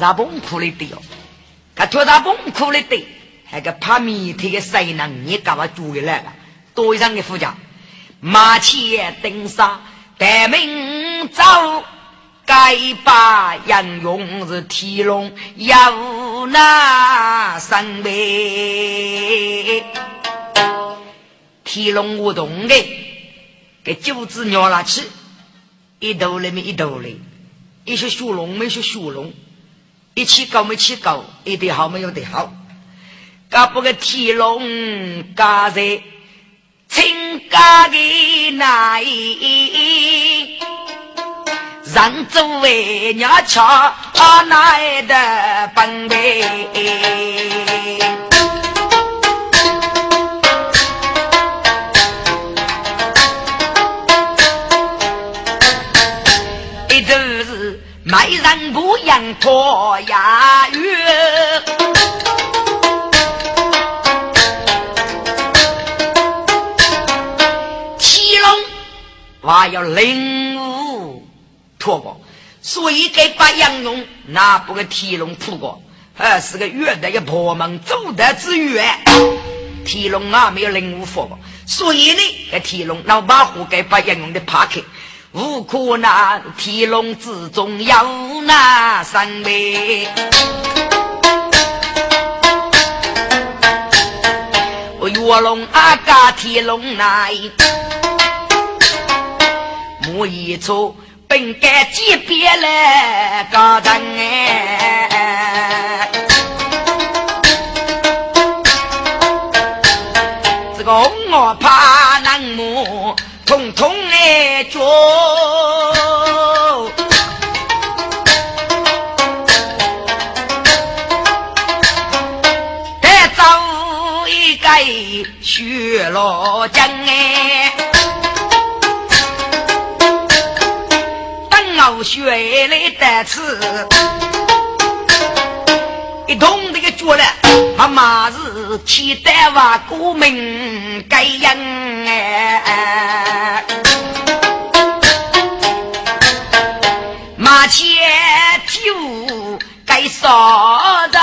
啥崩库里的哟，他拖啥崩库里的，还个怕米贴个谁呢？你干嘛住的来了？多上的副驾，马前登沙，带明走。该把杨勇是提龙要那三倍，提龙无动的，给九子鸟了去，一头里面一头里，一些属龙没些属龙，一起搞没起搞，一对好没有对好，搞不个天龙嘎在清家的那一。让诸位娘瞧来的本领，一都是卖人不养拖呀月，七龙我要领悟。错过，所以给把杨勇拿不个提龙扑过，还是个月的一破门走得之远。提龙啊没有领悟佛所以呢，给提龙老把虎给把杨勇的扒开，无可那提龙之中有那三妹。我月龙阿嘎提龙来，莫一错。本该级别来高人哎，血落江哎。血泪的刺，一通这个脚了，妈妈是期待娃过门该样哎，马前跳该啥子？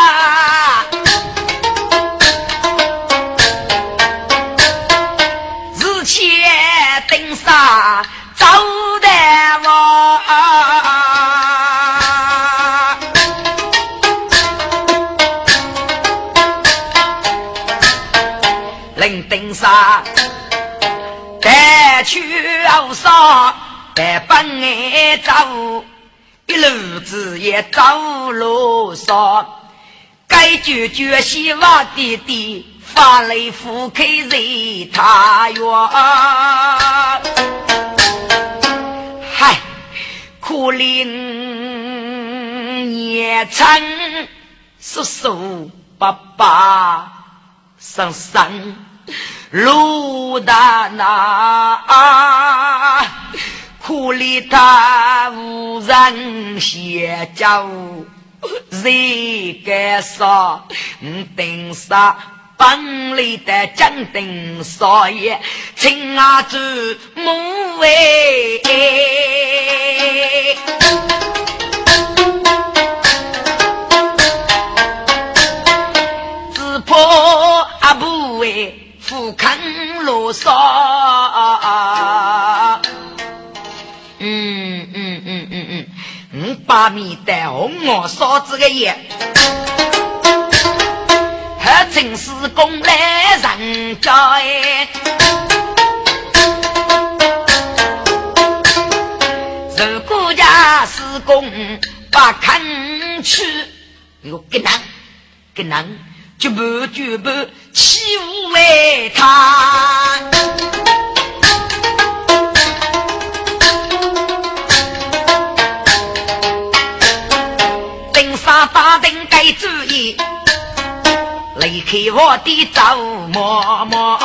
后杀，带本爱走，一路子也走路上，该决绝希望弟弟发来福开人他院。嗨，可怜年长叔叔爸爸上山。鲁大那，苦里他无人协助，谁敢说？顶上本里的江顶少爷，亲阿祖母哎，只怕阿不哎。富康罗嗦，把米带红我烧子个烟，还真是功来人家哎。如果家施工把坑去，我给难给难。绝不绝不欺负他，主意，离开我的走默默，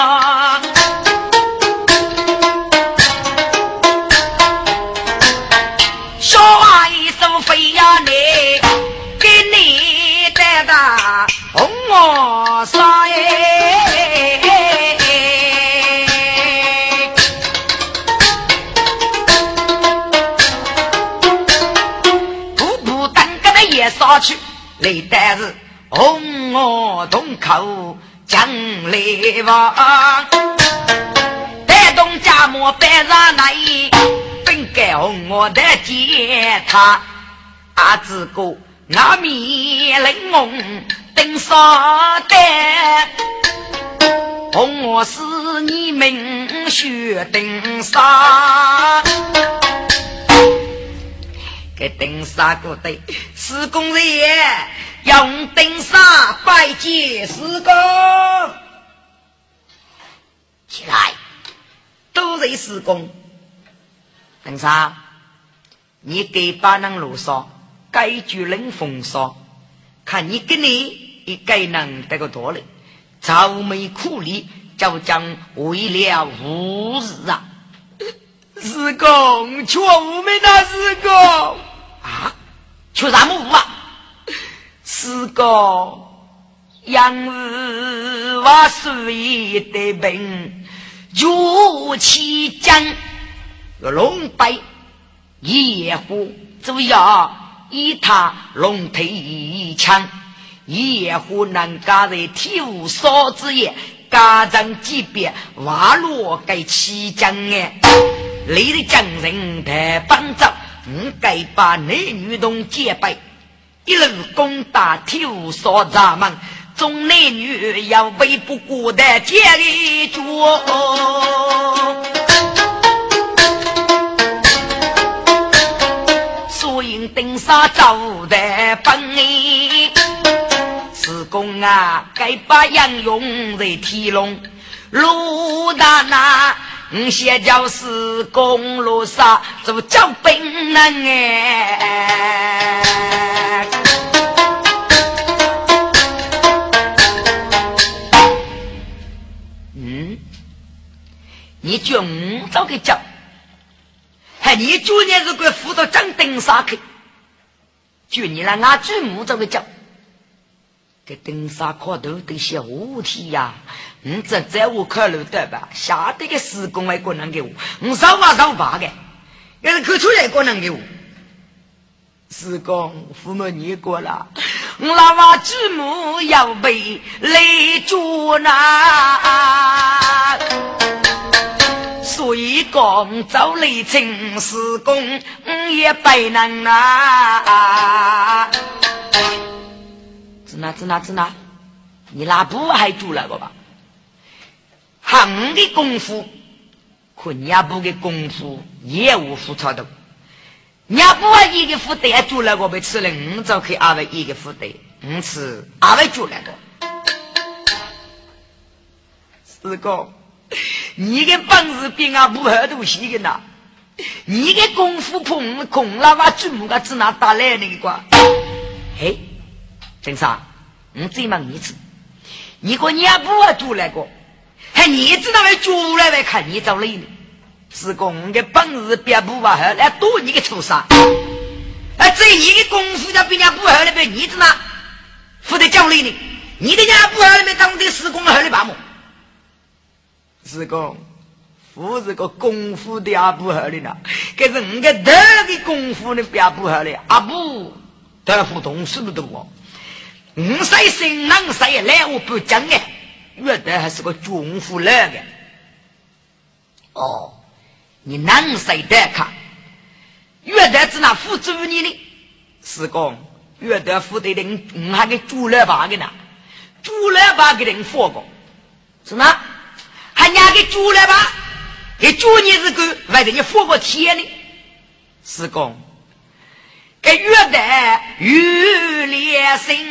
说话一生非要你给你带到。红我杀去，累得是红我洞口将来往，带动家母搬上来，本该红我的接他。阿子哥。那面玲珑登沙丹，红我是你们学登沙，给登沙过对，施工人员用登沙拜见施工，起来，都是施工，登沙，你给把人路上。该举人风骚，看你跟你也该能得个多嘞。愁眉苦脸，就将为了无日啊！施公，却无没那施公啊？却啥么无啊？师公，养日瓦水的病，如其将龙背野虎主要。以他龙腿强，野虎能加在天无少之也，家长级别瓦落该起将哎，你的将人太帮着，唔该把男女同结拜，一路攻打天无少闸门，众男女要背不过的接一脚。登沙走的本，施工啊，该把杨勇在天龙路大那，你先叫施工路上做脚本能哎。嗯，你叫我找个脚，还你昨年如果辅导张登沙去。就你那俺祖母这个叫，给登山靠头都些五天呀！你这在我考虑对吧？下得个施工还可能给我，我上瓦上八个，要是考出来可能给我。施工父母你过了，我那娃祖母要被累住那。所以讲，走雷成施工也不能啊！子哪子哪子哪，你那不还做那个吧？行的功夫，可你也不给功夫也无付出的。你也不一个负担做那个被吃了，五就可以二位一个负担，五次二位做那个，施工。你的本事比俺不好多些个呐！你的功夫碰空了，我怎么个只拿打来那个？嘿，真是啊！你最忙一次，你个也不会做那个，还你知道来做来来看你找累呢？是公的本事比不好，来多你个畜生！哎，这你的功夫要比人家不好那边，你知道？负责教累呢？你的家不好那边当的施工好的把么？是讲，不是个功夫的阿不好的呢，可是我个头的功夫呢，也不好的阿不得互动是不是多？你谁心能谁来我不讲哎，越得还是个功夫来的。哦，你能谁得看？越得只那付诸你呢？是讲越得付的人，你还给猪来把个呢？猪来把给人放过，是哪？还娘给猪了吧？给猪你是个，为了你活过天呢？是公，给月代玉连心，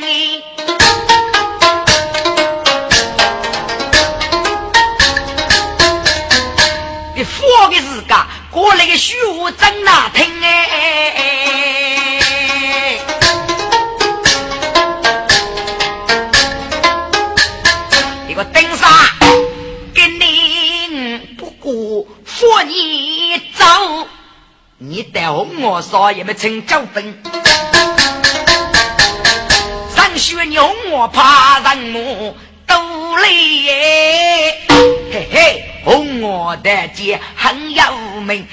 你放的是个过来个虚无真难听哎！你带红我少也没成交分。上学你红我怕人我都累，嘿嘿，红我的姐很有名，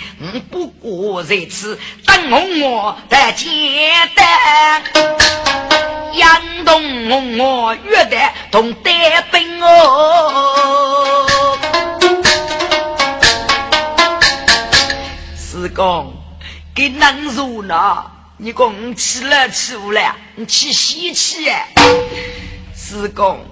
不过在此等红我的姐的，杨东红我约的同带兵哦，师公给难入呢。你讲吃了吃不了，你吃稀奇哎！师公，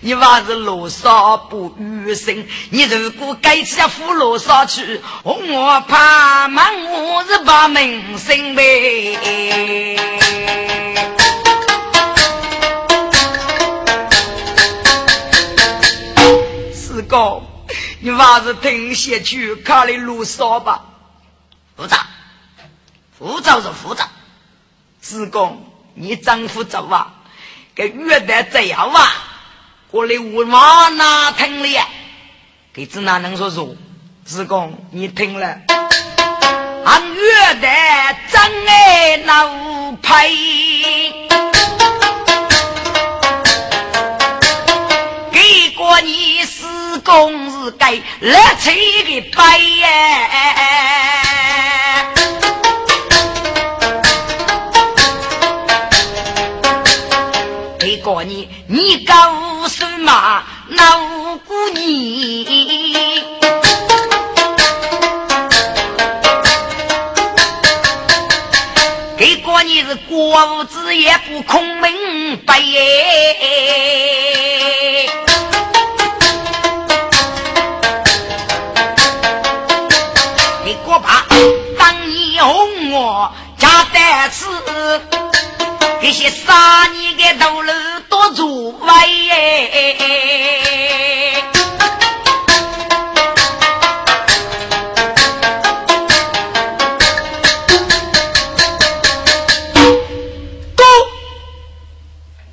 你还是罗少不余生。你如果该吃胡罗少去，我怕忙我是把门生呗。师公，你还是听下去，考虑罗少吧。副长，副长是副长。子公，你丈夫走啊？给月代这样啊？过来我妈那听了，给子哪能说说？子公，你听了，俺月代真爱老派，给过你四公是该来吹个白耶。过你，你告诉嘛？那无辜你，给过你是国无子也不空明白耶。你过吧，当你哄我家得吃。这些杀你的道路多阻碍，哥，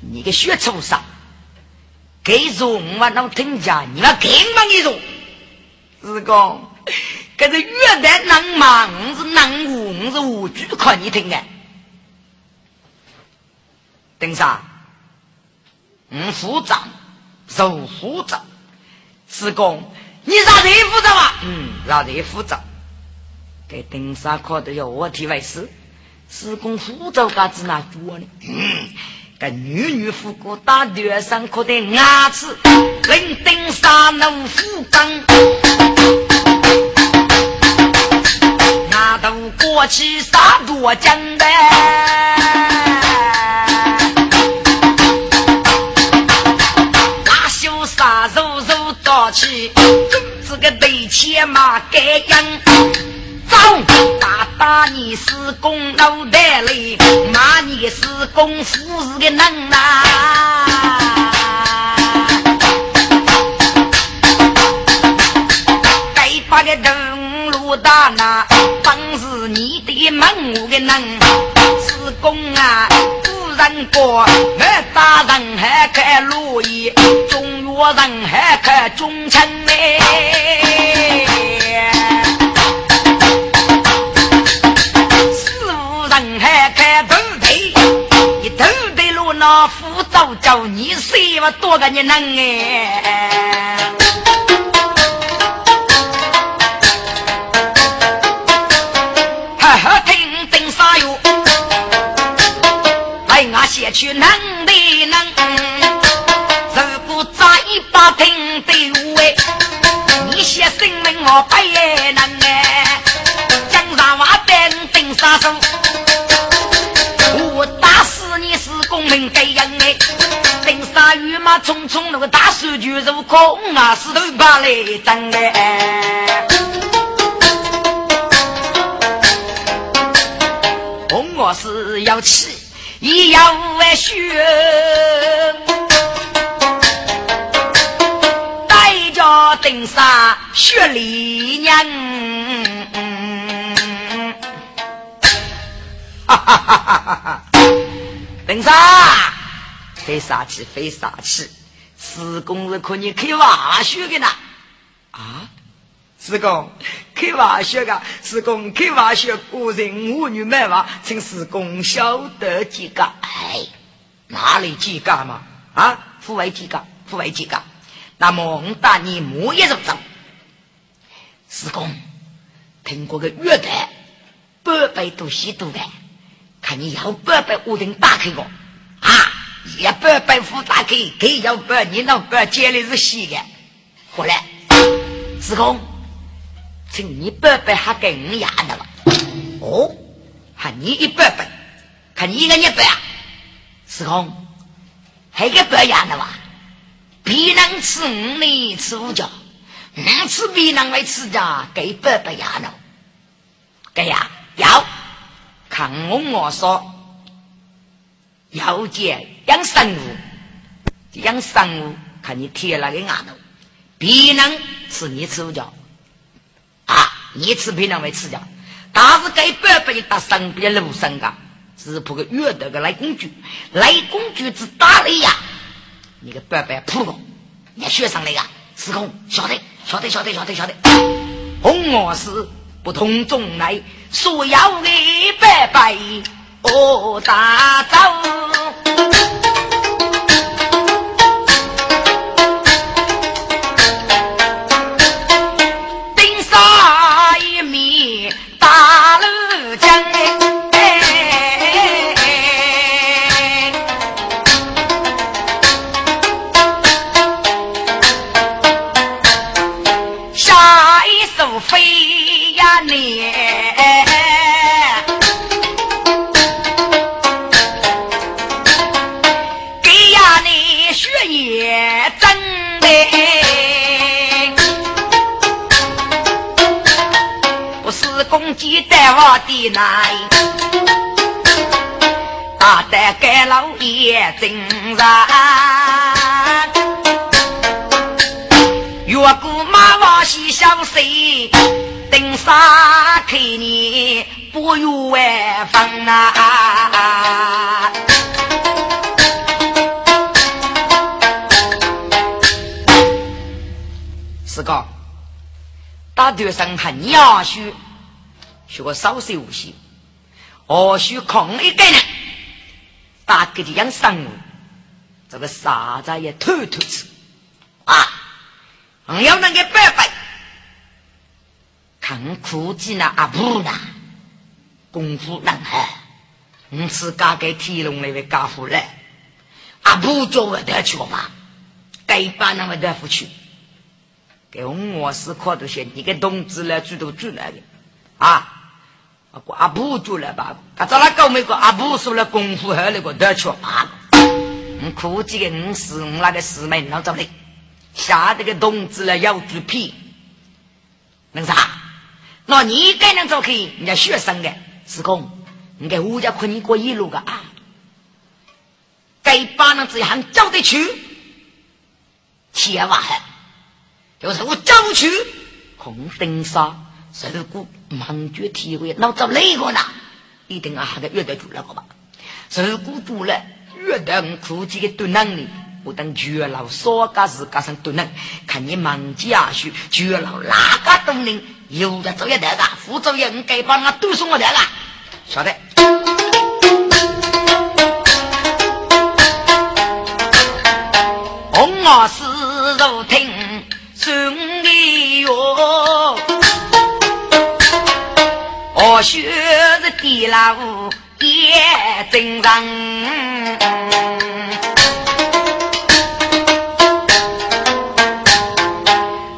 你个血畜生，给做我能听见，你那根本你做，是讲，这是越南能忙是能武是武举，看你听的。丁三，嗯，副长，受副长，师公，你让谁负责吧？嗯，让谁负责？给登山考的要我提为师，师公负责嘎子哪做呢？嗯，给女女夫过打学生可得牙齿，令丁三能副长，那都过去杀多将的。个对钱嘛该应，走，打打你是公脑袋里，骂你是公夫是个能啊！该把个灯笼打那，本是你的门我个能，是公啊！人过，我大人还看路易，中原人还看忠臣嘞。四五人还看头队，你头队路那副走走，你谁么多个你能哎？去能的能，如果再把听对位，你先声明我不能哎。江上话等等杀手，我打死你是公民该人哎。登山雨马匆匆，那个大数据如空啊，石头把来争哎。我是要气。一样为血，带着登山血里娘，哈哈哈哈哈！登山，非杀气，非杀气，施工是可以开挖血的呢，啊？师公，开玩笑的，师公开玩笑，古人妇女买娃，请师公晓得几个？哎，哪里几个嘛？啊，父为几个？父为几个？那么我打你木叶肉走。师公，听过个乐队，八百多吸毒的，看你要八百，我定打开我啊！一百百副打开，给要百，你那百接的是吸的。过来，师公，请你伯伯还给五牙的了。哦，喊你一百百，看你一个一百啊！师公，还给百牙的吧？别人吃五呢，吃五角。五吃别人来吃家，给八百牙呢？给呀，要看我我说，要见养生物，养生物看你贴那个牙头，别人吃你吃五角你吃别人会吃家，但是给八百打身边路上噶，是铺个月的个来工具，来工具之大力呀，你个白白扑了，你学上来呀，司空晓得。晓得晓得晓得晓得，红我是不同种类，所要的白白哦大招。我的奶，大胆盖老爷真人，越过马王西相随，登山看你不远方啊！四哥，大队上很雅许。学个少些无锡，或许空一个呢，大概就养生物，这个傻子也偷偷吃啊！我要那个拜拜，看苦技呢阿布呢，功夫难害，我是刚给天龙那位家伙来，阿布叫我带去吧，该把那么带回去，给我我是靠着些你个同志来主动主来的啊！阿布做了吧？他找那搞没个阿布说了功夫好那个都要去啊！我估计个五师我那个师妹老早的，下这个同志了要猪皮，能啥？那你该能做去？人家学生的师公，你给吴家坤你过一路个啊？该把那这行交得去，千万就是我交不去，空登杀。如果忙觉体会，脑子累过呢，一定啊还得约得住那个吧。如果做了约得我估计的多能力，我等绝老少家是加上多能，看你忙家去绝老哪个都能有的做一代个，副作业你该帮我都送我来了，晓得。红马丝肉听顺利哟。学是地老也正常，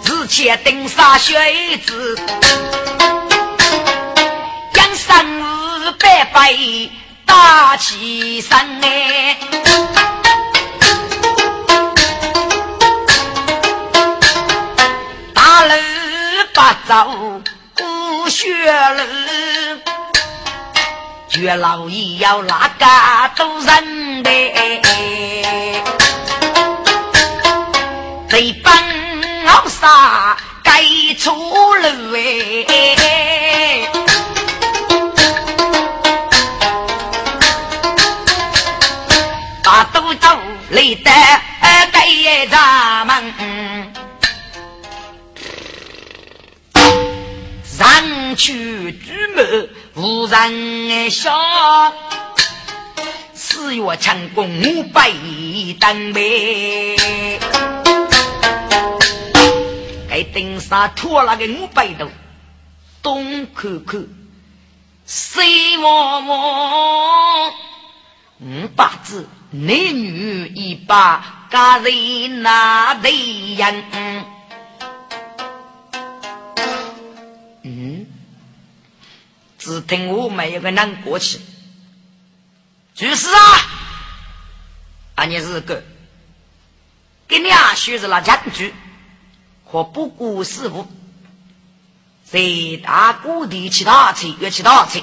日前登山学子，养生百百打起身哎，大路不走。血了，绝老爷要哪个都认得，这帮老傻该出路哎，大都走累得该咱们。去举目无人笑，四月成功五百单呗。给顶上拖了个五百多，东看看，西望望，五百子男女一把，家人那对人。只听我没有个人过去，主事啊，啊你是个，给你啊学着那将军。或不顾事务，在大谷地去打车，要去打车，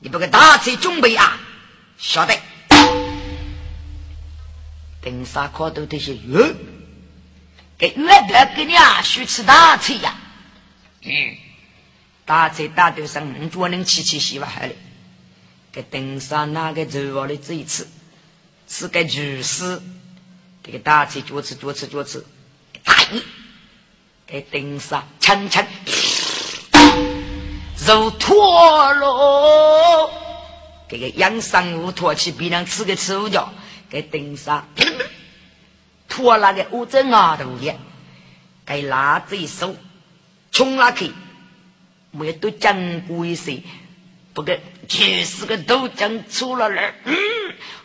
你不给大车准备啊？晓得。登山考到这些鱼，给乐得给你啊，去吃大车呀？嗯，打车打到上门，多能骑骑洗吧海里。给登山那个走我的这一次，是个厨师，这个打车多次多次多次，大意。给顶上层层如脱落，这个养生无脱起，别人吃个臭脚，给顶上脱那个乌镇牙头的，给拉着一手冲拉去，没有都讲过一些，不过就是个都讲出了。来，嗯，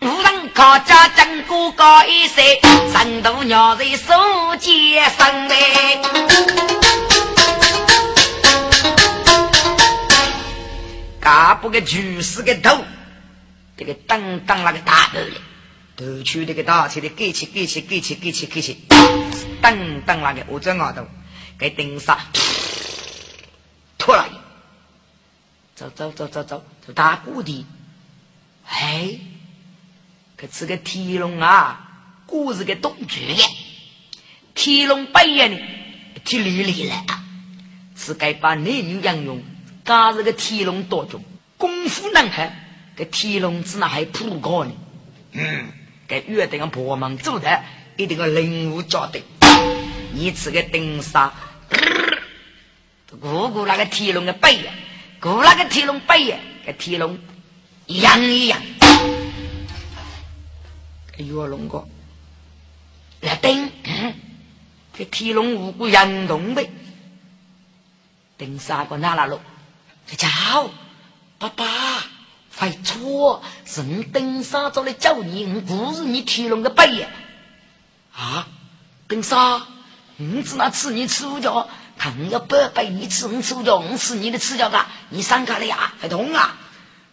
无人靠家讲过高一些，三头鸟在手接上嘞。大不个巨石个头，这个当当那个大头嘞，头去这个大车的给起给起给起给起给起，当当那个我这额头给顶上，拖了，走走走走走走大谷地，哎，可是个天龙啊，故事个东剧的，天龙白眼的，天里里来啊，是该把男女养用。他是个天龙多种，功夫难害，这天龙子那还普高呢。嗯，这约定个婆忙做的，一定要领悟交代。你这个顶杀，姑姑那个天龙的背呀，姑那个天龙背呀，跟天龙一样一样。哎呦，龙哥，来顶，这天龙五谷杨动呗，顶杀个哪拉路？叫爸爸，快错，是你登山走来叫你，我不是你天龙的背呀！啊，登山，你只那吃你吃五脚，看要不背你吃你吃五脚，我吃你的吃脚噶，你上开了呀，还痛啊！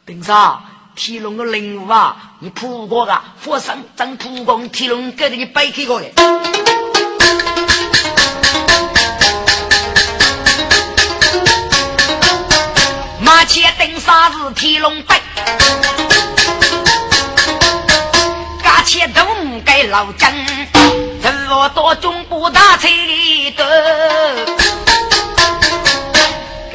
登山，天龙的灵物啊，你扑过噶，佛山真扑过，天龙给着你背去过的。且等啥子天龙背，嘎且都唔该老张，这我到中部大车里头，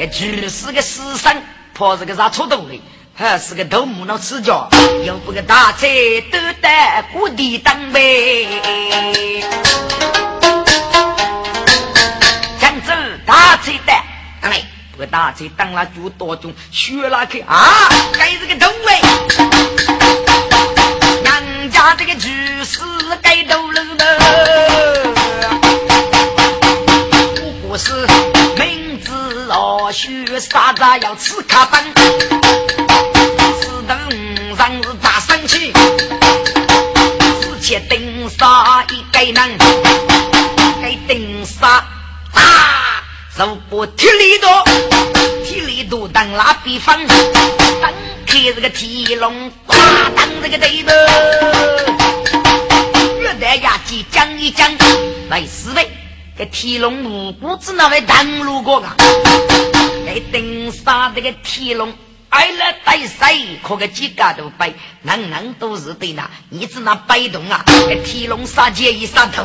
这只是个死生，怕是个啥出头的，还是个头木脑吃脚，又不个大车都得谷地当呗，江州大车的，来。不大车当了就多种，学了去啊！该这个头哎，人家这个厨师该都了的，不过是老学啥子要吃卡饭，是等上是咋生气？只欠顶杀一个人，该顶杀啊！如果体力多，体力多当那比方，当开这个铁笼，挂当这个对头，越带牙机讲一讲，来四位，这铁笼无辜子那位当路过啊，给顶上这个铁笼。挨了带谁？可个几个都背，人人都是对那，你只那摆动啊！这天龙杀鸡一杀头，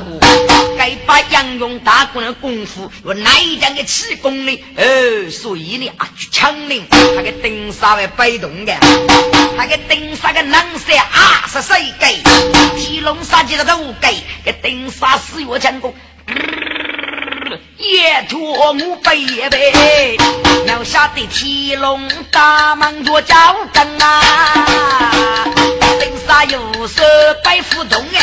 该把杨勇大功的功夫，我哪一将给气功呢？哦，所以呢啊，强灵他给顶杀为摆动的，他给顶杀个冷色啊是谁给？天龙杀鸡的都给，给顶杀四月强功。也托我背背，要下得天龙大忙着交灯啊！杀有手白虎洞哎，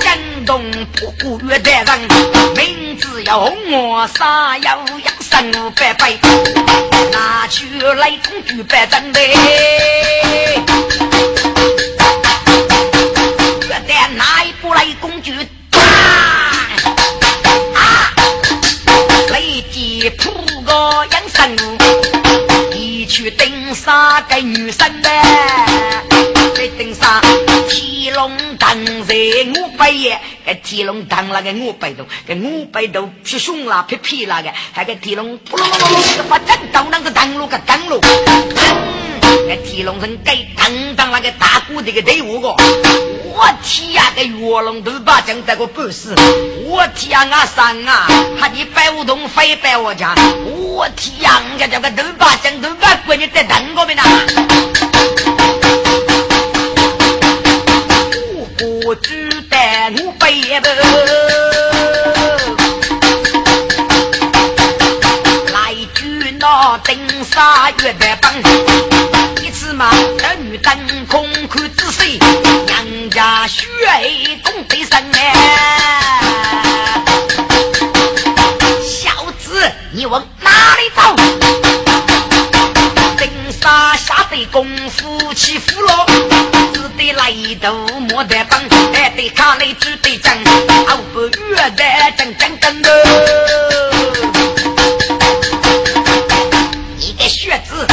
江东不顾月台上，名字要红我杀要养生五百倍，拿去来工具百张的。去盯杀个女生呢？在顶杀天龙堂在五百爷，个天龙堂那个五百多，个五百多皮熊啦皮皮那个，还个天龙扑隆隆隆个把战斗那个登陆个登陆，个天龙人给当当那个大鼓这个队伍个，我天呀个月龙都把将这个本事，我天啊上啊，还一百五桶飞百我家。我天呀！人家叫个头把将头把闺女在等我们呐。我只得我背不，来句那登沙月的棒，一次嘛儿女登空看仔细，娘家血公对生哎。小子，你问。哪里走？功夫起伏了，只得来头莫得帮，还得看来只得讲，好不越的讲讲讲的。你个学子，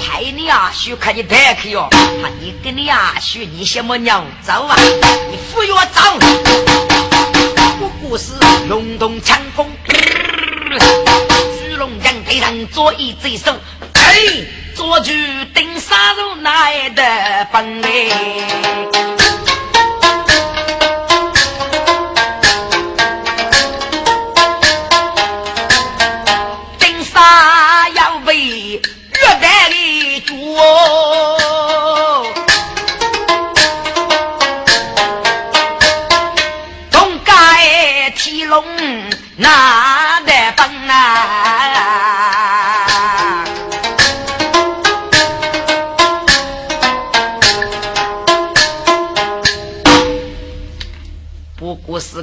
太你啊，学看你太去哟！你跟你啊，学你什么鸟走啊？你不要走！我不是龙动枪锋。龙将对上左一贼手，哎，做主顶杀入来的本领。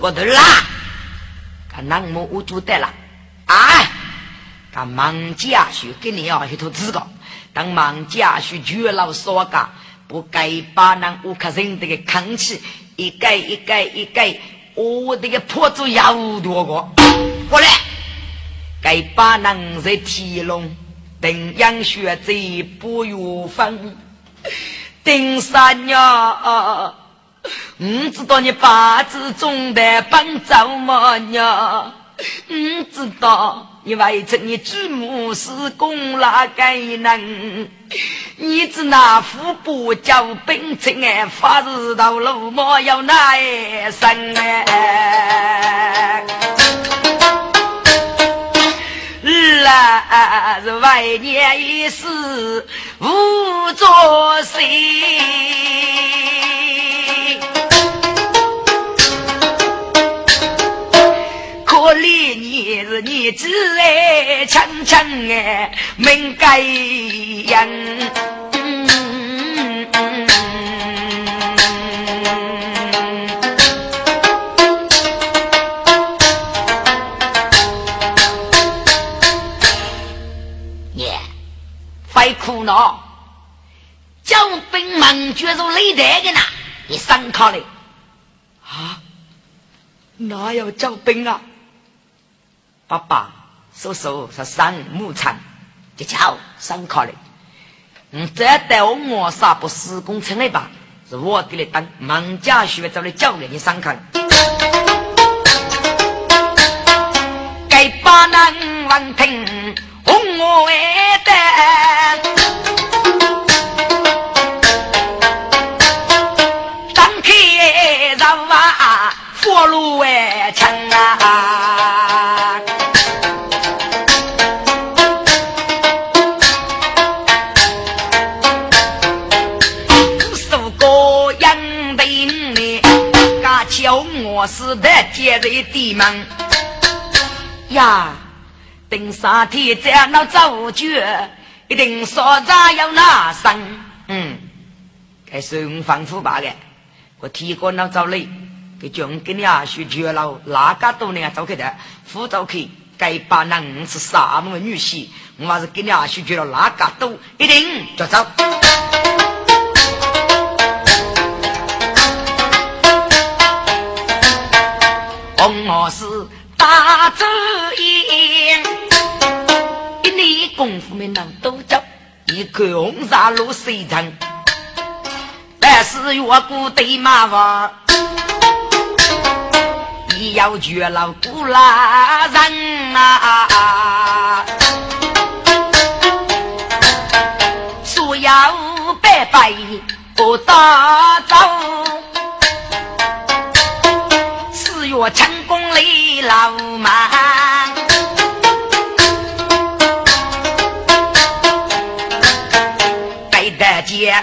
四个头啦，看南木我就得了啊！看忙家去给你要一头资格，当忙家去绝老少家，不该把那乌克人这个空气一改一改一改，我这个破竹要多个。过来，该把那在提笼等养学者不有分，顶三呀！唔知道你八字中的帮怎么样？唔知道你为着你祖母是功哪个人？你只那副不叫本清哎，发日到路莫要那生哎。来是万年一世无作谁？可怜你是你只爱强强哎，命该人。耶，快苦恼，将兵忙决如雷电的呢，你上考嘞？啊，哪有招兵啊？爸爸，叔叔是上牧场，就叫上课了。嗯，这带我我杀不施工程的吧？是我给你当孟家学找的教练你上课。该把那王庭的接人的门呀，等三天在那走绝，一定说着要拿生。嗯，该顺丰富吧的，我提过那找你，给将给你啊去绝了，哪个都能走去的，辅导去，该把那五是啥么女婿，我还是给你啊去绝了，哪个都一定就走。一口红纱露水长，但是越过对马房，也要绝了古拉人啊！所要拜拜不打招。我成功立老马，姐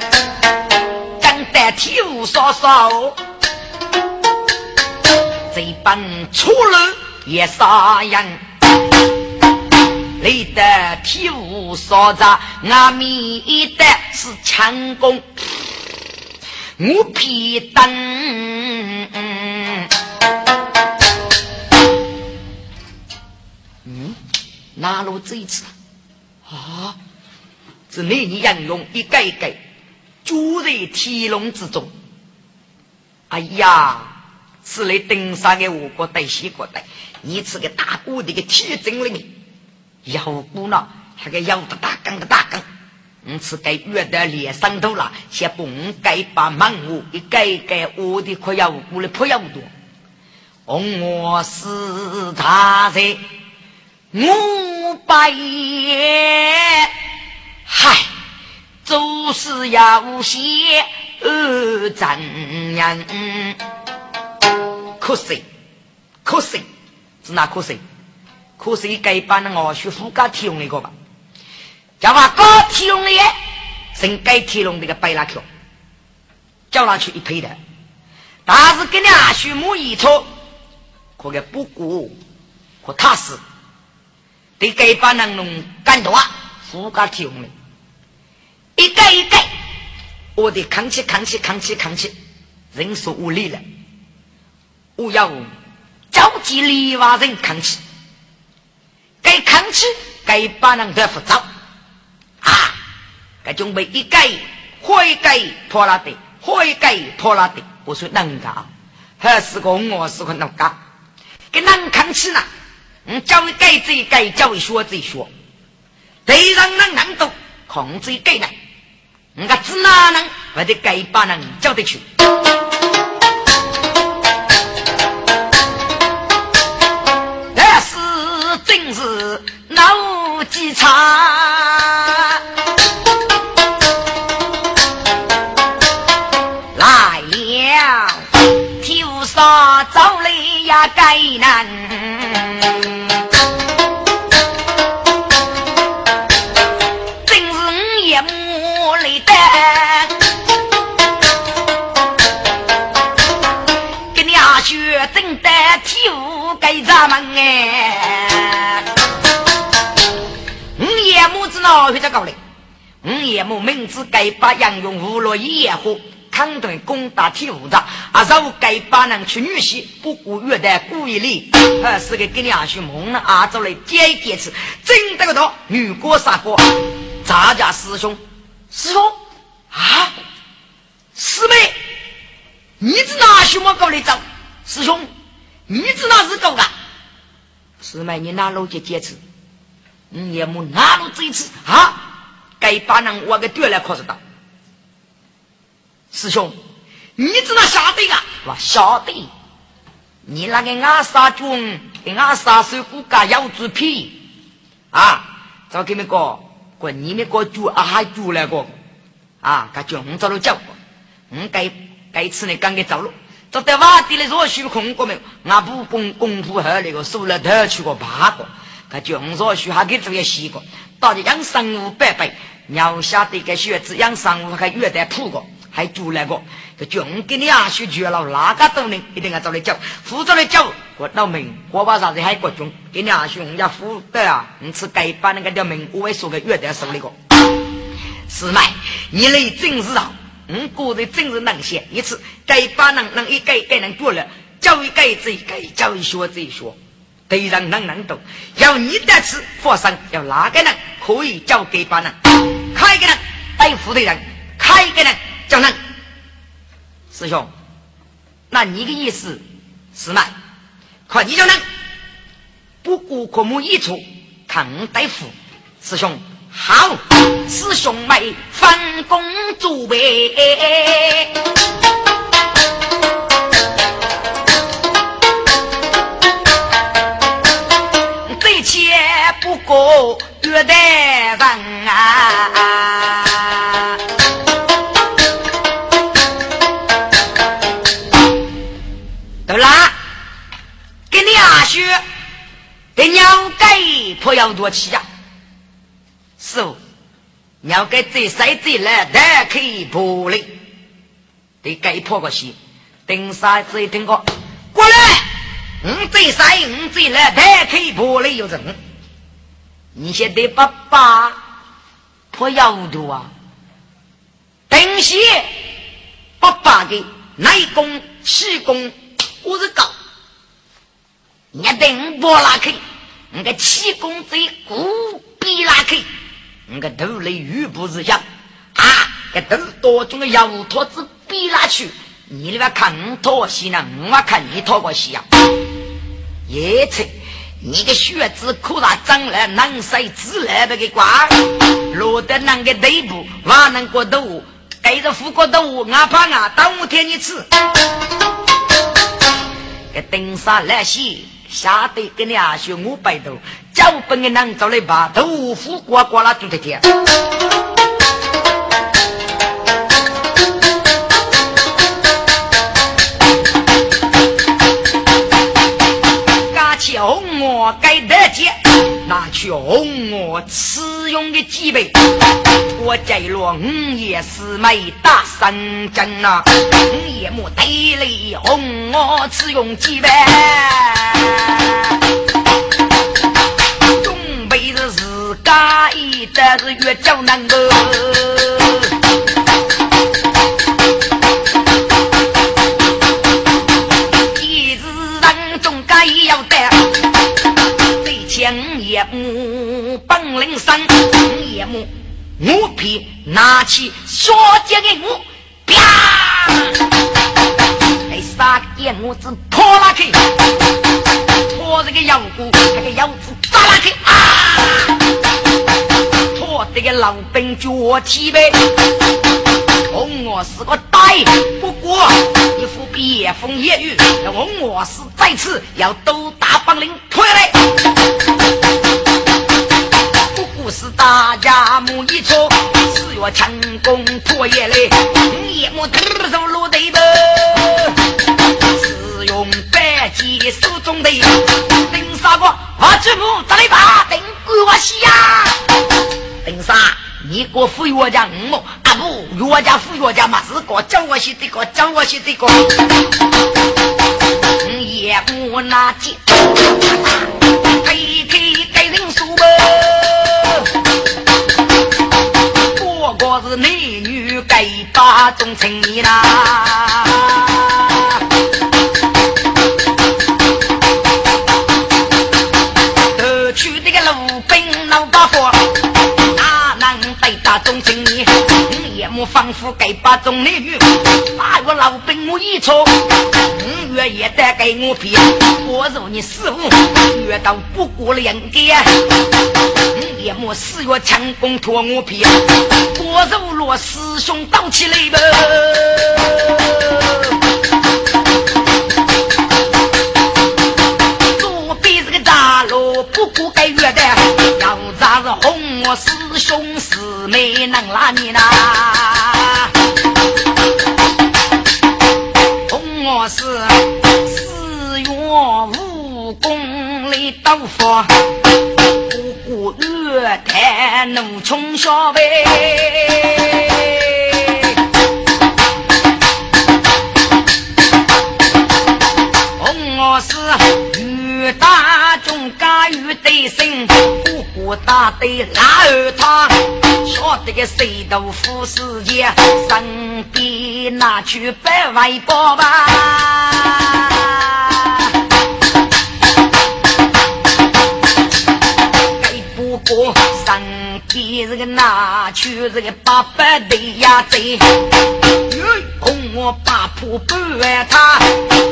长得体无所少，这般出路也杀人，立得体无所杂，阿弥的是强攻，我皮灯。哪路这一次啊？是你你杨勇一改改，住在天龙之中。哎呀，是来登山的我国带西国带，你是个大锅的个铁证里面，要不呢？那个要的大缸的大缸，你是该约的脸上头了，先不该把忙我一改改，我的快要过来破要多。我是他在。五百爷，嗨，做事要写二怎样？可惜，可惜，是哪可惜？可惜该把那我学副家提用那个吧，叫他高提用的，真该提用那个白拉条，叫他去一赔的，但是跟你阿学母一错，可个不顾，可踏实。得给把人弄干多啊，副家提供的，一改一改，我得扛起扛起扛起扛起，人数无力了，我要召集里外人扛起，该扛起该把人得扶走啊，该准备一改，一改破了的，一改破了的，我说能干啊，还是个我是个能干，给人扛起呢。嗯，教育改这改，教育学这学，得让人能懂，控制改呢？你看只哪能或者改把人叫得去？那是真是脑机差，五爷母明知该把杨勇误落野火，抗盾攻打铁虎子，啊，让该把人去女婿，不顾月的故意哩，还是个给你阿兄蒙了阿走来接一接次，真这个多女过杀过，咱家师兄，师兄？啊，师妹，你是哪兄么搞来找师兄？你知道是狗啊？师妹，你拿路去坚持，你也没拿路这一次啊！该把人我给丢来可是的。师兄，你知道晓得啊？我晓得。你那个阿杀军跟阿杀手骨架腰子皮啊？早给你讲，过你们个猪啊还猪来过啊？他军早都叫过，嗯，该该吃你刚给走了。这在瓦地里若虚空过没？俺不功功夫好那个收了头去过八个，他军若虚还给做些西瓜，到底养生物百倍，鸟下的个学子养生物还越带铺过，还做那个，这军给你啊学绝了，哪个都能一定要找来教，负责来教，我老命，我把啥子还国军给你啊学，人家负责啊，你吃该把那个条命，我会说个越带手那个。师妹，你来真是好，我个人真是能写一次，该把能能一改改能过了，教育改这一改，教育学这一学，对人能能懂。要你的吃发生，要哪个人可以教给把人？开个人带负的人，开个人叫人。师兄，那你的意思，是嘛，快你叫人，不顾科目一出，看大夫，师兄。好，师兄妹分工作备，过约得人啊！对啦，给你阿叔，给鸟给不要多气呀！师傅，要给这赛子来打开玻璃，得该破个去。等赛子一听过，过来，嗯，这赛嗯这来打开玻璃有人，你先得把把破摇头啊！等些把把的内功气功，我是搞，你等我拉开，你个气功最古必拉开。你个头里玉不是香啊！个头多种个摇托子比拉去，你那边看我拖戏呢？我看你拖个戏啊！也切，你个血子可大长了，能塞自来的个瓜，落得那个地步，还能过头？盖着富过头，我怕啊，当我天你吃。个登山来袭。下得给你阿兄五百多，脚本的能找来把豆腐刮刮啦，就得天。我该得接，拿去哄我吃用的几杯。我摘落五叶四妹大三针啊，五叶木带来哄我吃用几杯。准备是自家一的是越叫难过。本领深，夜幕我皮拿起小姐的我，啪！哎，三剑我子拖拉去，拖这个腰骨，那个腰子扎拉去啊！拖这个老兵脚起呗。红我是个呆，不过一副别风夜雨，红我是再次要斗大帮领退来。大家木一撮，四月成功破夜嘞，夜幕突入落地吧。是用白鸡手中的，等啥个？我祖母这里把等给我洗呀！等啥？你给我扶我家五毛啊不？我家扶我家嘛是个叫我写的个叫我写的个。夜幕那几，开开美女该把中青年呐，都去这个路兵老大伙，哪能对打中青年？夜幕仿佛该把中男女，我老兵我一撮，五月也得给我骗，我如你师傅，遇到不过两个。夜幕四月强攻托我皮，我如罗师兄倒起来吧。左边是个大路，不过该月的，要咋是红我师兄师妹能拉你呐？我是四月武功的刀法。月台怒冲小飞，红我是雨大中加雨对声，呼呼大队拉二趟，晓得个谁豆腐世界，身边拿去百万包吧。我身边这个拿去这个八百的呀贼，红我八铺半他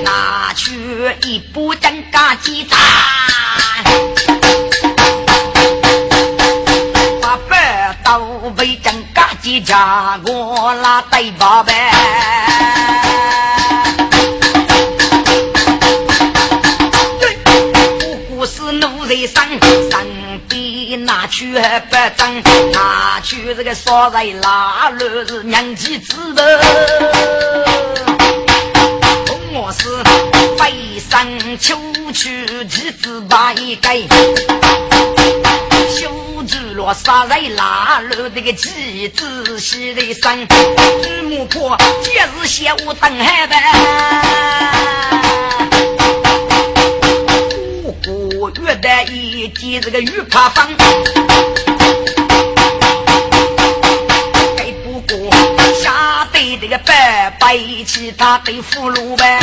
拿去一部真干鸡蛋，百刀被真干鸡家我拉带八百。在身身边拿去不争，拿去这个烧在腊肉是娘妻子的。我是背身秋去妻子把一盖，住了杀在腊肉这个妻子洗的身，祖母婆今日下午等海呗。月带一记这个玉帕风，该不过下对这个白白其他的俘虏呗，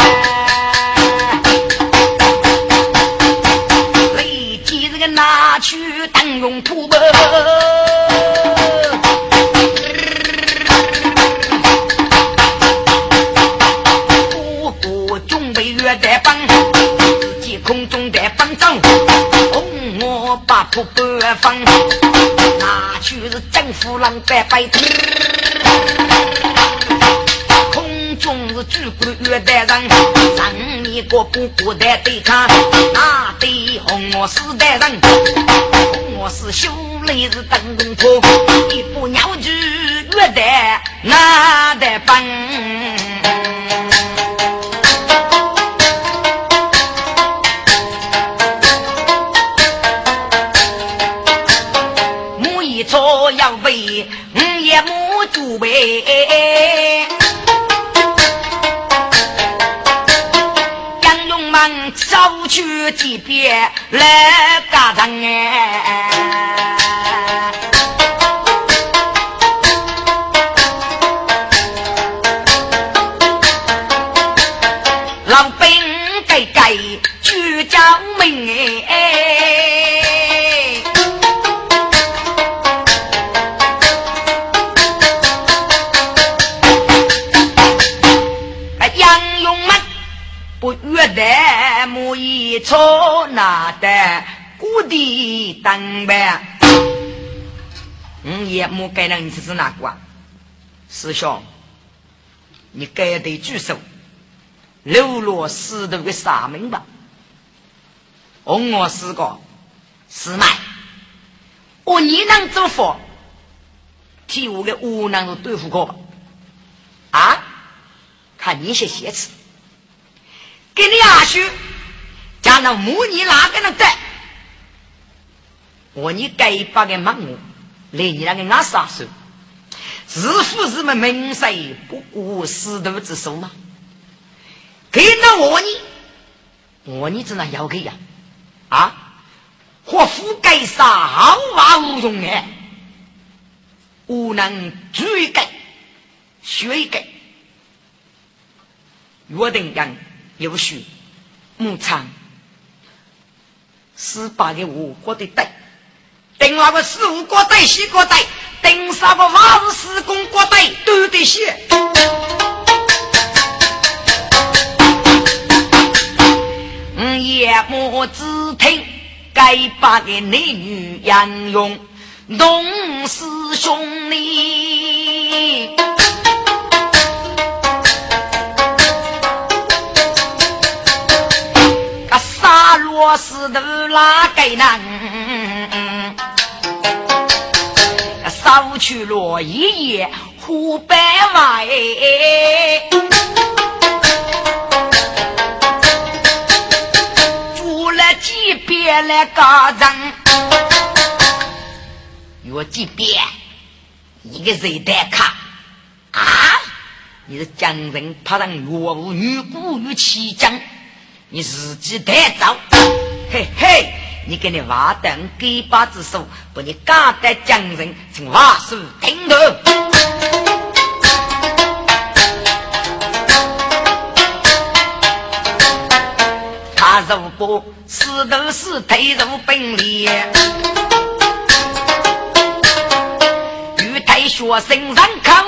去当用土呗，不过准备月带帮。空中的风筝，红我把破半分，那就是政府人白白的。空中是举国月的人，上面个不孤的对抗，那我是代人，我是修雷是登东坡，一部鸟剧月的那的分。去几遍来打仗哎，老兵该该去叫门哎。得木一草拿得谷地当呗，嗯，也木该让你是哪个啊？师兄，你该得举手，流落石头的沙门吧。问我四个师妹，我你能做佛，替我的无能对付过吧？啊，看你些写词。给你阿叔讲那母女哪个能得？我你该把个忙我，来你那个俺杀手，是父是么名谁不顾师徒之手吗？给那我你，我你只能要给呀？啊，或覆盖杀毫发无用哎，无能追改，学改，约定讲。有许牧场十八个五国的队，等那个四五国队、西国队，等啥个马是施工国队都得写。嗯，夜幕只听该把个男女杨勇同师兄弟。我是头哪个人？扫去了一夜湖北外，住了几遍那个人，有几遍一个人带卡啊！你是江人派上岳父女姑与七将。你自己太早嘿嘿你给你娃当给把子手把你嘎的讲人请话书听头。他如果死都死在入本里与太学生让开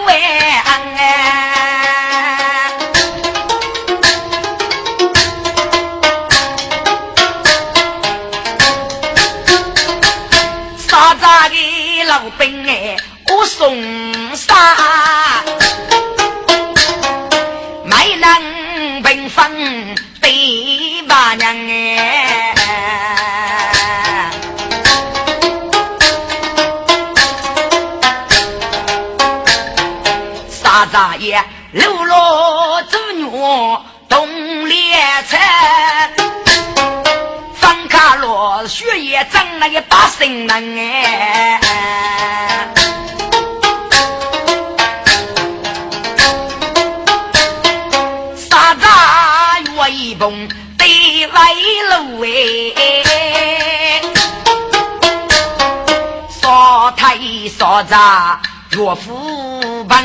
爷流落走女东列车，方卡罗血液涨那个八神人哎。风对外路哎，少太少杂岳父本，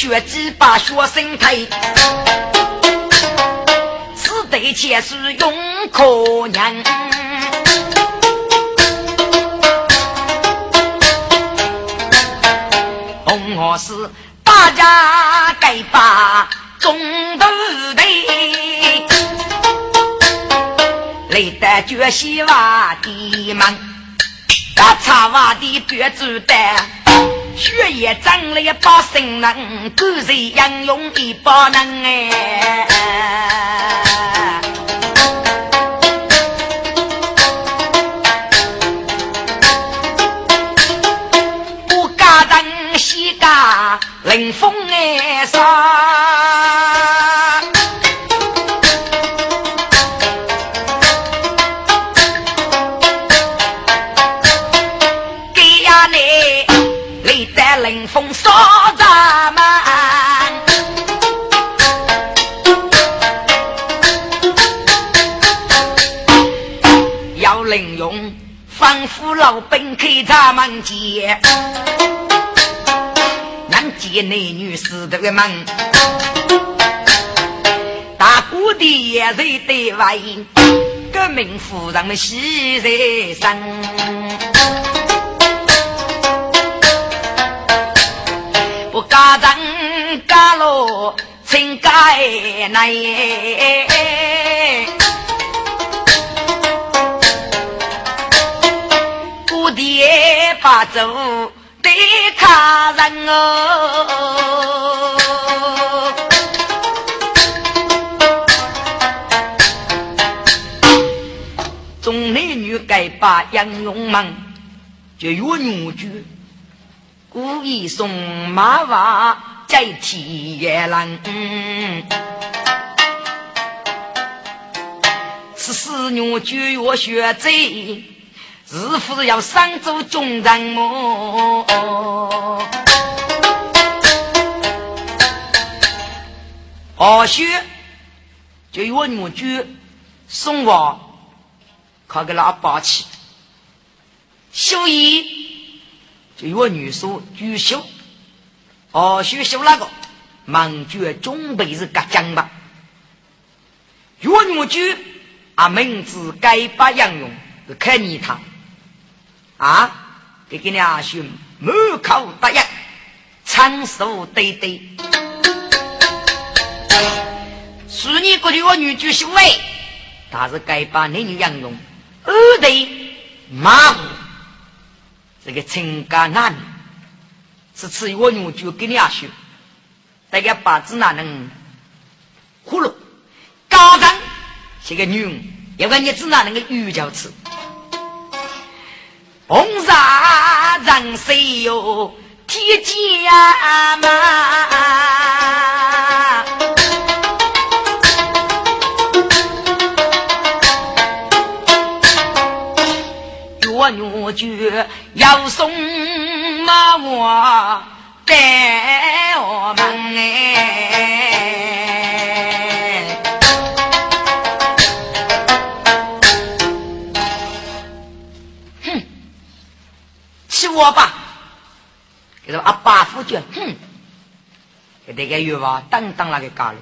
学鸡把学生推，此对且是永可娘。红河是。大家该把中头队，累得决西瓦的忙，把茶瓦的别子的，血液涨了一把心能，狗贼英勇一把能哎。西家冷风老兵开咱们街。见男女死的个门，大姑的也是对外，革命夫人们喜在身，不家人家路情该难，爹把走。对他人哦，中男女该把杨勇们就越女婿，故意送马娃在替夜郎，此时女婿越学贼。是否要上做军人么？二叔就有女婿送我考给老八去，修一就有女叔举修，或许修那个忙绝准备是个将吧。有女婿啊，名字该把杨用是看你他。啊！给给你阿兄。满口答应，长寿对对。是你过去我女婿兄妹，他是该把男女养用，二对马虎，这个情感男女，是赐予我女婿给你阿兄，大家八字哪能葫芦？高上是个女人，要个你只哪能个鱼饺子？红纱人谁哟？铁甲嘛，月女婿要送马我带我们哎。我吧，给阿爸夫君，哼，给这个月娃当当那个家里，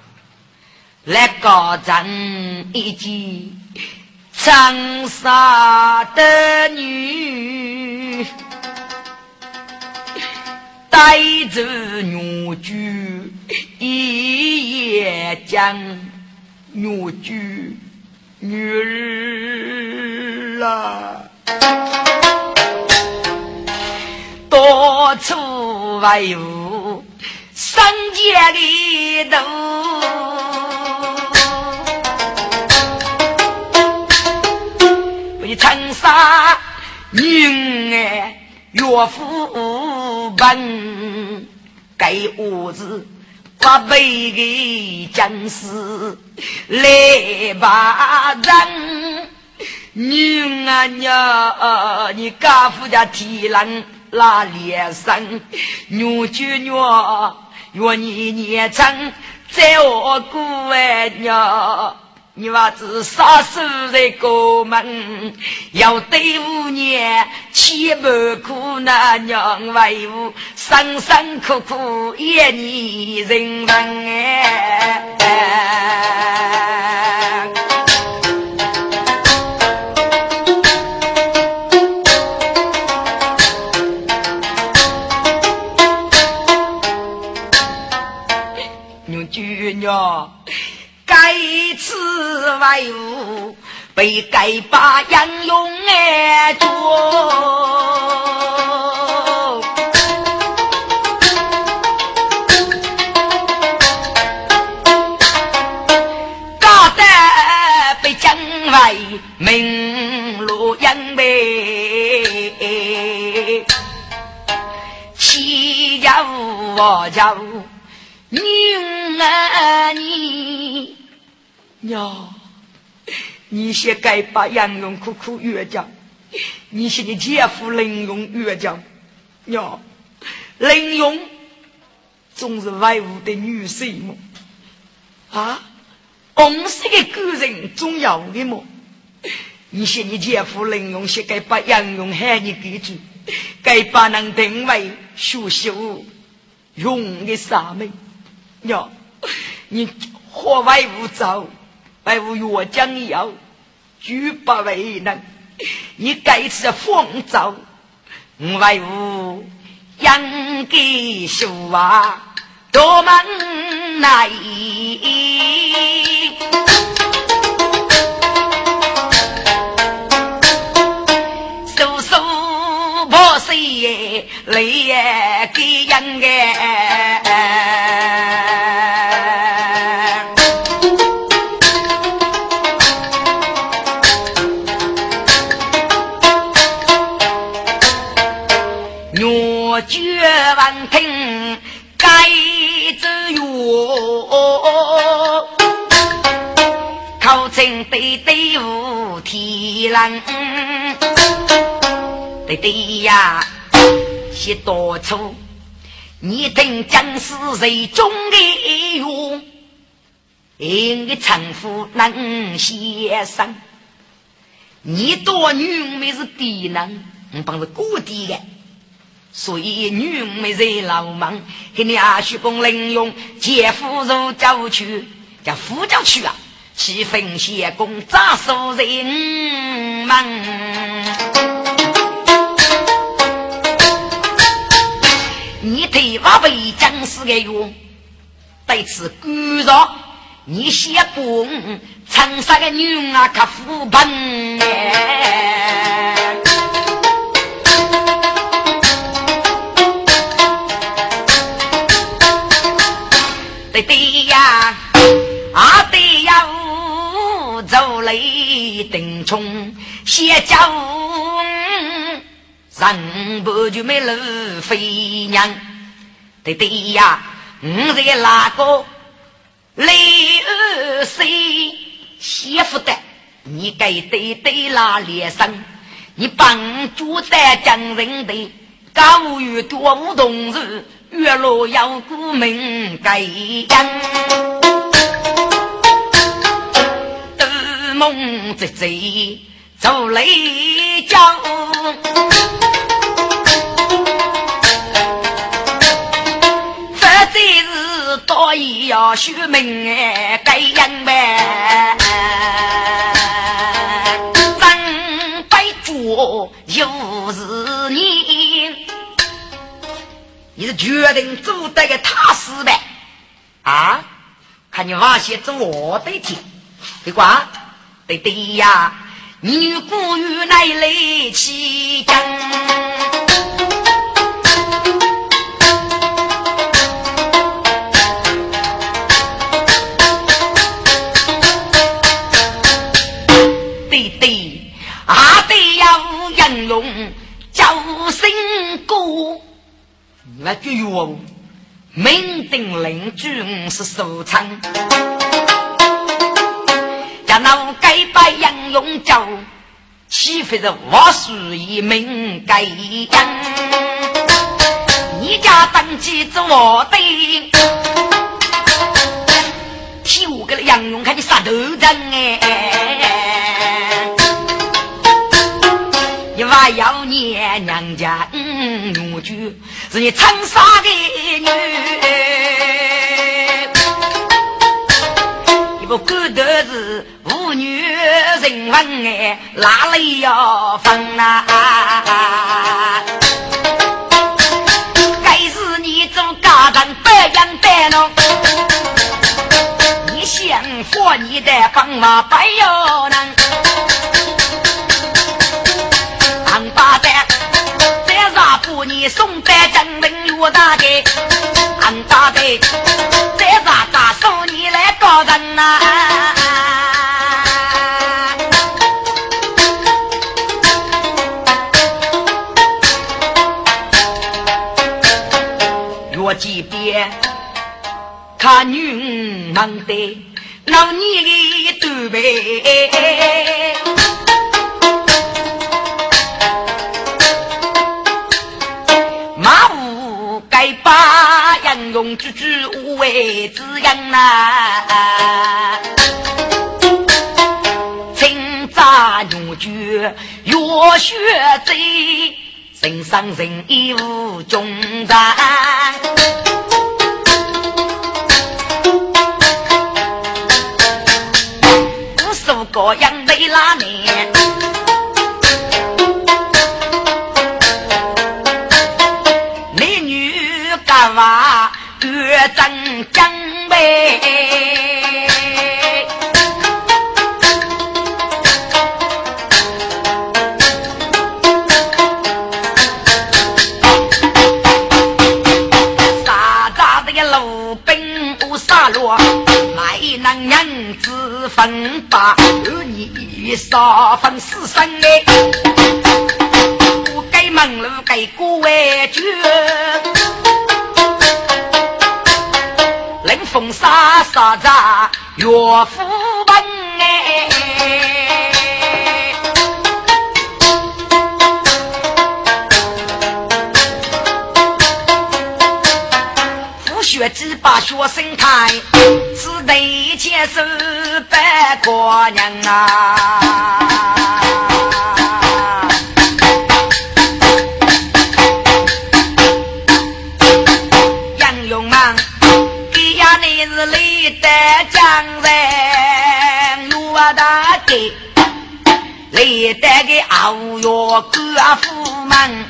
来高枕一记长沙的女，带着女婿一夜将女婿女儿啊，多处外有三界里头。长沙女哎，岳父本该屋子八辈的将士来把人，女啊娘，你家父家提篮拉脸上，女就娘，愿你年长在我姑哎娘。你娃子杀手在过门，要对五年七百苦难娘为伍，辛辛苦苦一年人人哎。为伍，被该把杨勇挨捉，搞得被将为名落杨梅，欺压我家女儿你。娘，你先该把杨勇苦苦越讲，你是你姐夫林勇越讲。娘，林勇总是外屋的女婿么？啊，公司的个人重要的么？你是你姐夫林勇先该把杨勇喊你记住，该把能定为学修用的啥门？娘，你何外无走？还无岳江要举不为能，你该是风走，外无养给树啊，多门来，手手破碎泪给人哎。对对无天人，对对呀，些多处，你听将是谁中的用？因为丈夫能先生，你多女没是低能，你帮着过低的。所以女没人老忙，给你阿叔公领用，姐夫入郊区，叫夫家去，去分县公扎手人们。你对我为将士的用，对此干扰，你先公长沙的女啊，可扶本雷顶冲，先叫人不就没路飞娘。对对呀，我在哪个雷二岁媳妇的？你该对对哪里生？你帮助在江人的高于多无同事。月落要过门盖阳，梦贼贼走雷江，这真是多所以要学明哎，该样呗。真被捉又是你，你是决定做得个踏实呗？啊？看你挖些做我的听，别管，对对呀，女孤与奶来起讲。那句哟，明定领军是收藏，家那该把杨勇叫，岂非是我属一名该将？你家登基做我的，替我给杨勇看你杀头人哎！你娃要念娘家嗯女婿，是你长沙的女，你不管的是妇女人分哎，哪里要分啊？该是你做家当白养白弄，你想活你的方法白要难。你送在正门岳大的，俺大的，再咋咋送你来高人呐？岳几边看女能的，老你的对呗。用句句无为滋养呐，清杂牛角越学贼，身上人义无中战，无数个杨梅拉面，你杀分死生哎，我该门路该过为绝。风沙沙扎岳父本哎，学几把学生开，只得接受白姑娘啊。江人我大给，历代的熬药各夫们，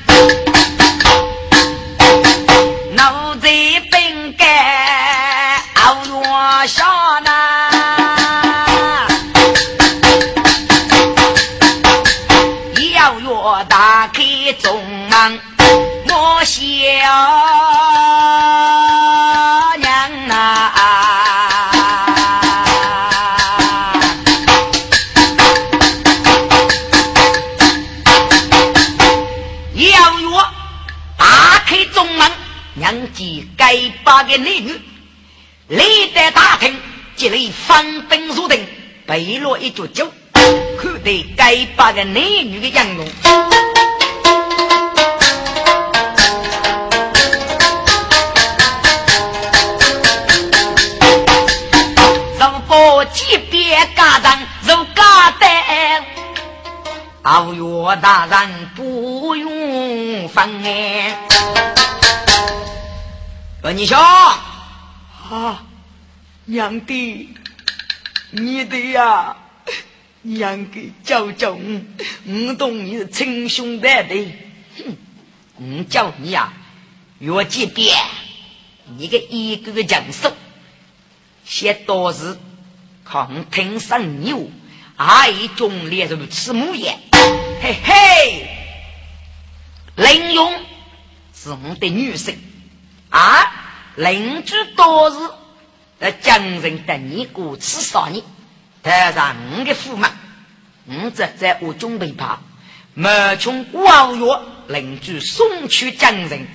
背落一桌酒，看待该八个男女的样容。如果即便家长如家丹，傲月大人不用分哎。二你兄，啊，娘的，你的呀，娘给教教我，我懂你是亲兄弟的。哼，我叫你呀，越级别，你个一个个强手，些多事，抗听生牛，爱中烈如此模样，嘿嘿，林勇是我的女婿啊。邻居多日，在江人等你过吃少年，带上我的驸马，我则在我准备怕，冒充王月，邻居送去江人。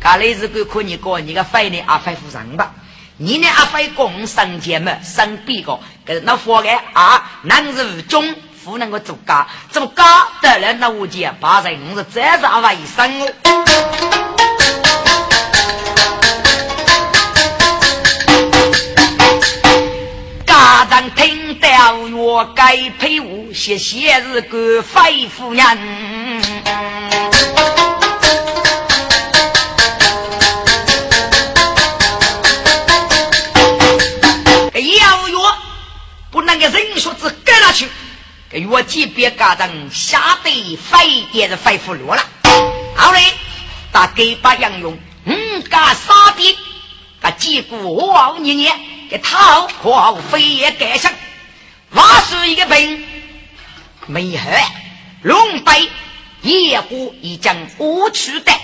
看来是个可你过你个非呢阿非夫人吧？你呢阿非共生节目生比个，可是那佛个啊，那是无中不能够做家，做家得了那我姐把人我是这样为生哦。该陪我，谢谢是个肺夫人。要药不能给人说子给了去，给药级别家长吓得肺也是肺腐弱了。好嘞，大给把杨勇五家杀的，他结果我年年。一套花飞也改上，瓦是一个病，没害龙背野虎已将我取代，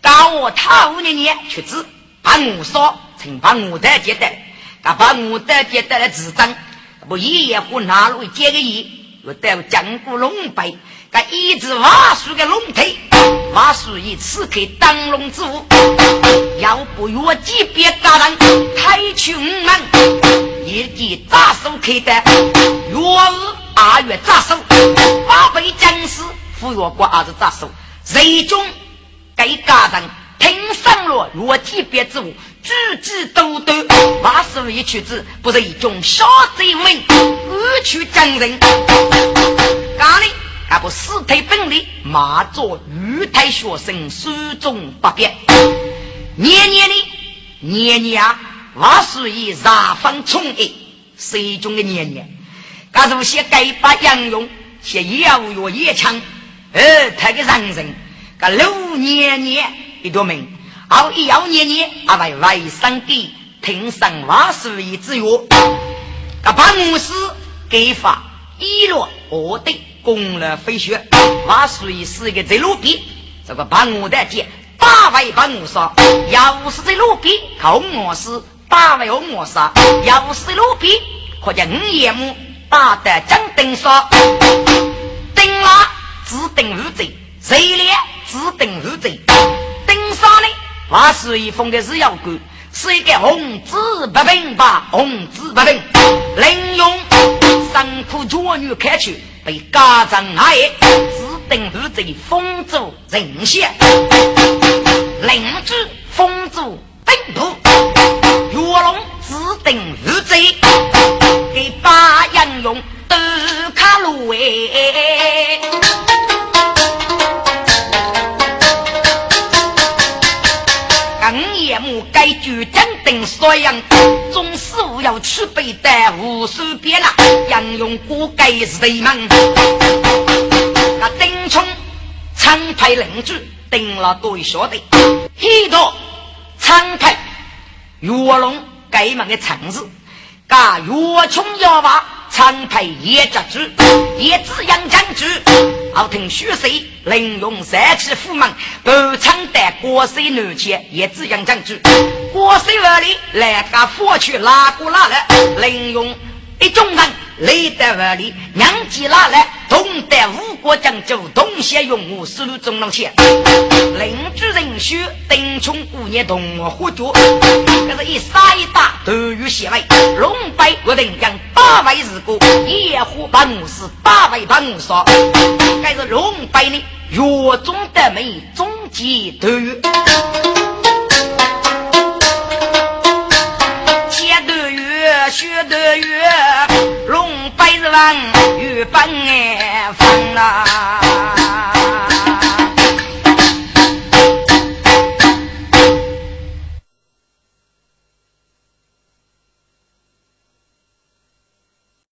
搞我套年年去子，把我说曾把我的接得，他把我的接得来自证，不野虎拿路接个意，我带江古龙背。他一只瓦树的龙腿，瓦树以此刻当龙之物，要不越级别高人，太穷难，一记扎手开的，越是二月扎手，八倍将士扶越过二子扎手，最终该家人听上了越级别之物，举止都斗，瓦树一曲子，不是一种小贼们，恶取将人，咖喱。那不死腿本领，马作玉台学生，书中不变。年年的年年啊，我是以杀方宠爱，水中的年年。假如些该把杨勇，些妖药也强，呃，他个让人，个六年年一多名，好一幺年年，啊为外甥的听上瓦是以之药，个办公室给发一落我的。功了飞雪，瓦属于是一个在路边，这个把我的剑打为把我杀，要是在路边靠我是打为我杀，要是在路边，可见五眼目打得将顶杀，顶了只顶无罪，谁咧只顶无罪，顶杀呢？瓦属于封的是要官，是一个红字不平吧？红字不平，林用辛苦捉女开去。被家长爱，指定负责封住人血，邻居封住兵部，岳龙指定负责给八杨勇都卡路哎。该举真定所养，总是要去备的无数遍了。杨勇过该是对门，那丁冲长派邻居定了对小的，许多长派岳龙改门的城市，噶岳琼要把。常派叶家主，叶子杨将军，后听虚岁林用三气虎门，不称得国税南迁，叶子杨将军，国税万里来个佛去拉过拉来，凌用一众人累得万里，娘几拉来，同带五国将军，同携勇武，十路中郎前，邻居人须丁冲五年同我喝酒，可是一杀一打都有血味，龙背我定将。八位是个野火办公室，八位办公室，该是龙背呢，月中的美，终极头，前头月，学头月，王，月半哎，放啊。